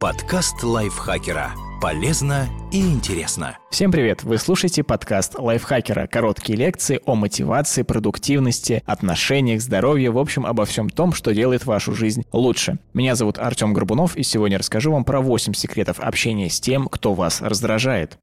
Подкаст лайфхакера. Полезно и интересно. Всем привет! Вы слушаете подкаст лайфхакера. Короткие лекции о мотивации, продуктивности, отношениях, здоровье, в общем, обо всем том, что делает вашу жизнь лучше. Меня зовут Артем Горбунов, и сегодня расскажу вам про 8 секретов общения с тем, кто вас раздражает.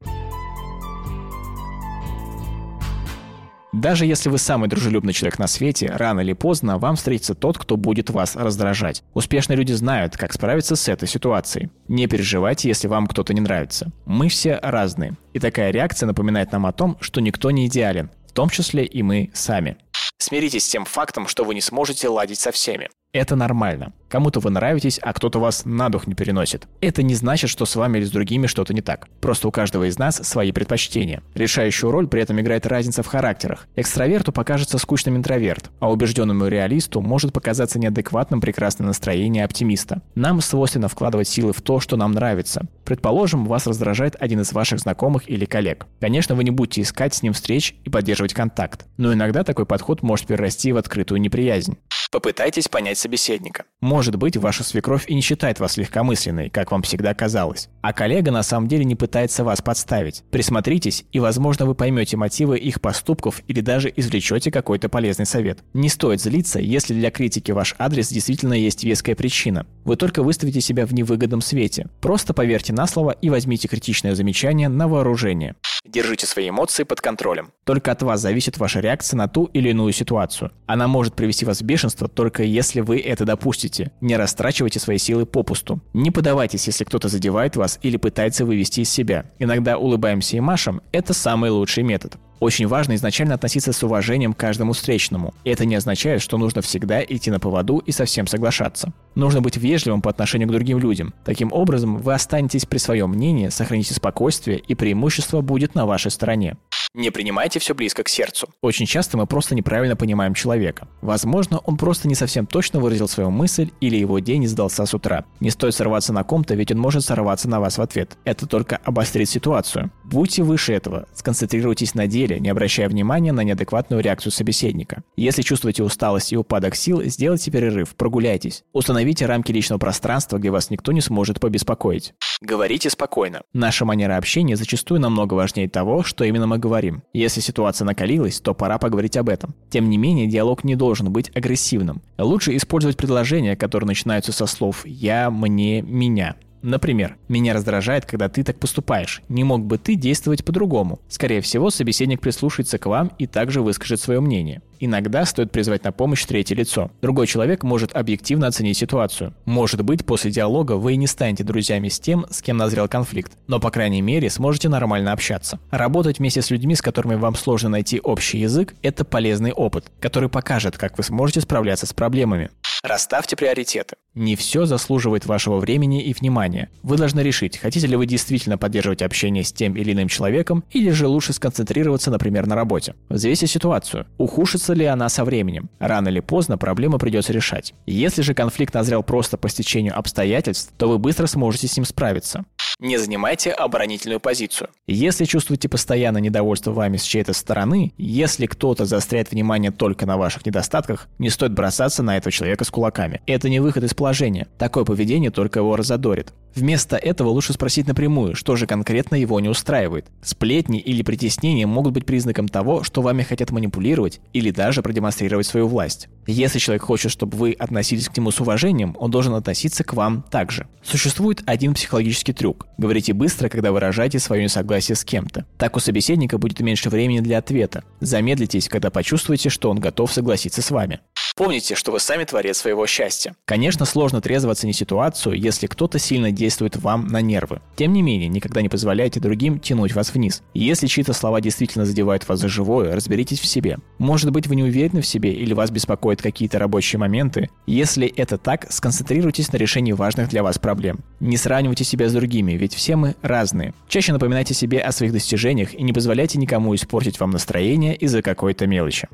Даже если вы самый дружелюбный человек на свете, рано или поздно вам встретится тот, кто будет вас раздражать. Успешные люди знают, как справиться с этой ситуацией. Не переживайте, если вам кто-то не нравится. Мы все разные. И такая реакция напоминает нам о том, что никто не идеален, в том числе и мы сами. Смиритесь с тем фактом, что вы не сможете ладить со всеми. Это нормально. Кому-то вы нравитесь, а кто-то вас на дух не переносит. Это не значит, что с вами или с другими что-то не так. Просто у каждого из нас свои предпочтения. Решающую роль при этом играет разница в характерах. Экстраверту покажется скучным интроверт, а убежденному реалисту может показаться неадекватным прекрасное настроение оптимиста. Нам свойственно вкладывать силы в то, что нам нравится. Предположим, вас раздражает один из ваших знакомых или коллег. Конечно, вы не будете искать с ним встреч и поддерживать контакт, но иногда такой подход может перерасти в открытую неприязнь. Попытайтесь понять собеседника. Может быть, ваша свекровь и не считает вас легкомысленной, как вам всегда казалось. А коллега на самом деле не пытается вас подставить. Присмотритесь, и, возможно, вы поймете мотивы их поступков или даже извлечете какой-то полезный совет. Не стоит злиться, если для критики ваш адрес действительно есть веская причина. Вы только выставите себя в невыгодном свете. Просто поверьте на слово и возьмите критичное замечание на вооружение. Держите свои эмоции под контролем. Только от вас зависит ваша реакция на ту или иную ситуацию. Она может привести вас в бешенство только если вы это допустите. Не растрачивайте свои силы попусту. Не подавайтесь, если кто-то задевает вас или пытается вывести из себя. Иногда улыбаемся и машем – это самый лучший метод. Очень важно изначально относиться с уважением к каждому встречному. Это не означает, что нужно всегда идти на поводу и совсем соглашаться. Нужно быть вежливым по отношению к другим людям. Таким образом, вы останетесь при своем мнении, сохраните спокойствие и преимущество будет на вашей стороне. Не принимайте все близко к сердцу. Очень часто мы просто неправильно понимаем человека. Возможно, он просто не совсем точно выразил свою мысль или его день не сдался с утра. Не стоит сорваться на ком-то, ведь он может сорваться на вас в ответ. Это только обострит ситуацию. Будьте выше этого, сконцентрируйтесь на деле, не обращая внимания на неадекватную реакцию собеседника. Если чувствуете усталость и упадок сил, сделайте перерыв, прогуляйтесь. Установите рамки личного пространства, где вас никто не сможет побеспокоить. Говорите спокойно. Наша манера общения зачастую намного важнее того, что именно мы говорим. Если ситуация накалилась, то пора поговорить об этом. Тем не менее, диалог не должен быть агрессивным. Лучше использовать предложения, которые начинаются со слов «я», «мне», «меня». Например, меня раздражает, когда ты так поступаешь. Не мог бы ты действовать по-другому? Скорее всего, собеседник прислушается к вам и также выскажет свое мнение. Иногда стоит призвать на помощь третье лицо. Другой человек может объективно оценить ситуацию. Может быть, после диалога вы и не станете друзьями с тем, с кем назрел конфликт, но, по крайней мере, сможете нормально общаться. Работать вместе с людьми, с которыми вам сложно найти общий язык, это полезный опыт, который покажет, как вы сможете справляться с проблемами. Расставьте приоритеты. Не все заслуживает вашего времени и внимания. Вы должны решить, хотите ли вы действительно поддерживать общение с тем или иным человеком, или же лучше сконцентрироваться, например, на работе. Взвесьте ситуацию. Ухудшится ли она со временем? Рано или поздно проблему придется решать. Если же конфликт назрел просто по стечению обстоятельств, то вы быстро сможете с ним справиться. Не занимайте оборонительную позицию. Если чувствуете постоянно недовольство вами с чьей-то стороны, если кто-то заостряет внимание только на ваших недостатках, не стоит бросаться на этого человека с кулаками. Это не выход из положения. Такое поведение только его разодорит. Вместо этого лучше спросить напрямую, что же конкретно его не устраивает. Сплетни или притеснения могут быть признаком того, что вами хотят манипулировать или даже продемонстрировать свою власть. Если человек хочет, чтобы вы относились к нему с уважением, он должен относиться к вам также. Существует один психологический трюк. Говорите быстро, когда выражаете свое несогласие с кем-то. Так у собеседника будет меньше времени для ответа. Замедлитесь, когда почувствуете, что он готов согласиться с вами. Помните, что вы сами творец своего счастья. Конечно, сложно трезво оценить ситуацию, если кто-то сильно действует вам на нервы. Тем не менее, никогда не позволяйте другим тянуть вас вниз. Если чьи-то слова действительно задевают вас за живое, разберитесь в себе. Может быть, вы не уверены в себе или вас беспокоят какие-то рабочие моменты. Если это так, сконцентрируйтесь на решении важных для вас проблем. Не сравнивайте себя с другими, ведь все мы разные. Чаще напоминайте себе о своих достижениях и не позволяйте никому испортить вам настроение из-за какой-то мелочи.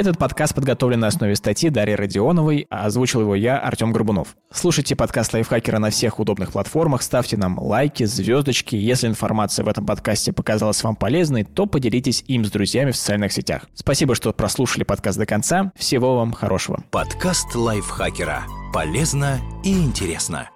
Этот подкаст подготовлен на основе статьи Дарьи Родионовой, а озвучил его я, Артем Горбунов. Слушайте подкаст Лайфхакера на всех удобных платформах, ставьте нам лайки, звездочки. Если информация в этом подкасте показалась вам полезной, то поделитесь им с друзьями в социальных сетях. Спасибо, что прослушали подкаст до конца. Всего вам хорошего. Подкаст Лайфхакера. Полезно и интересно.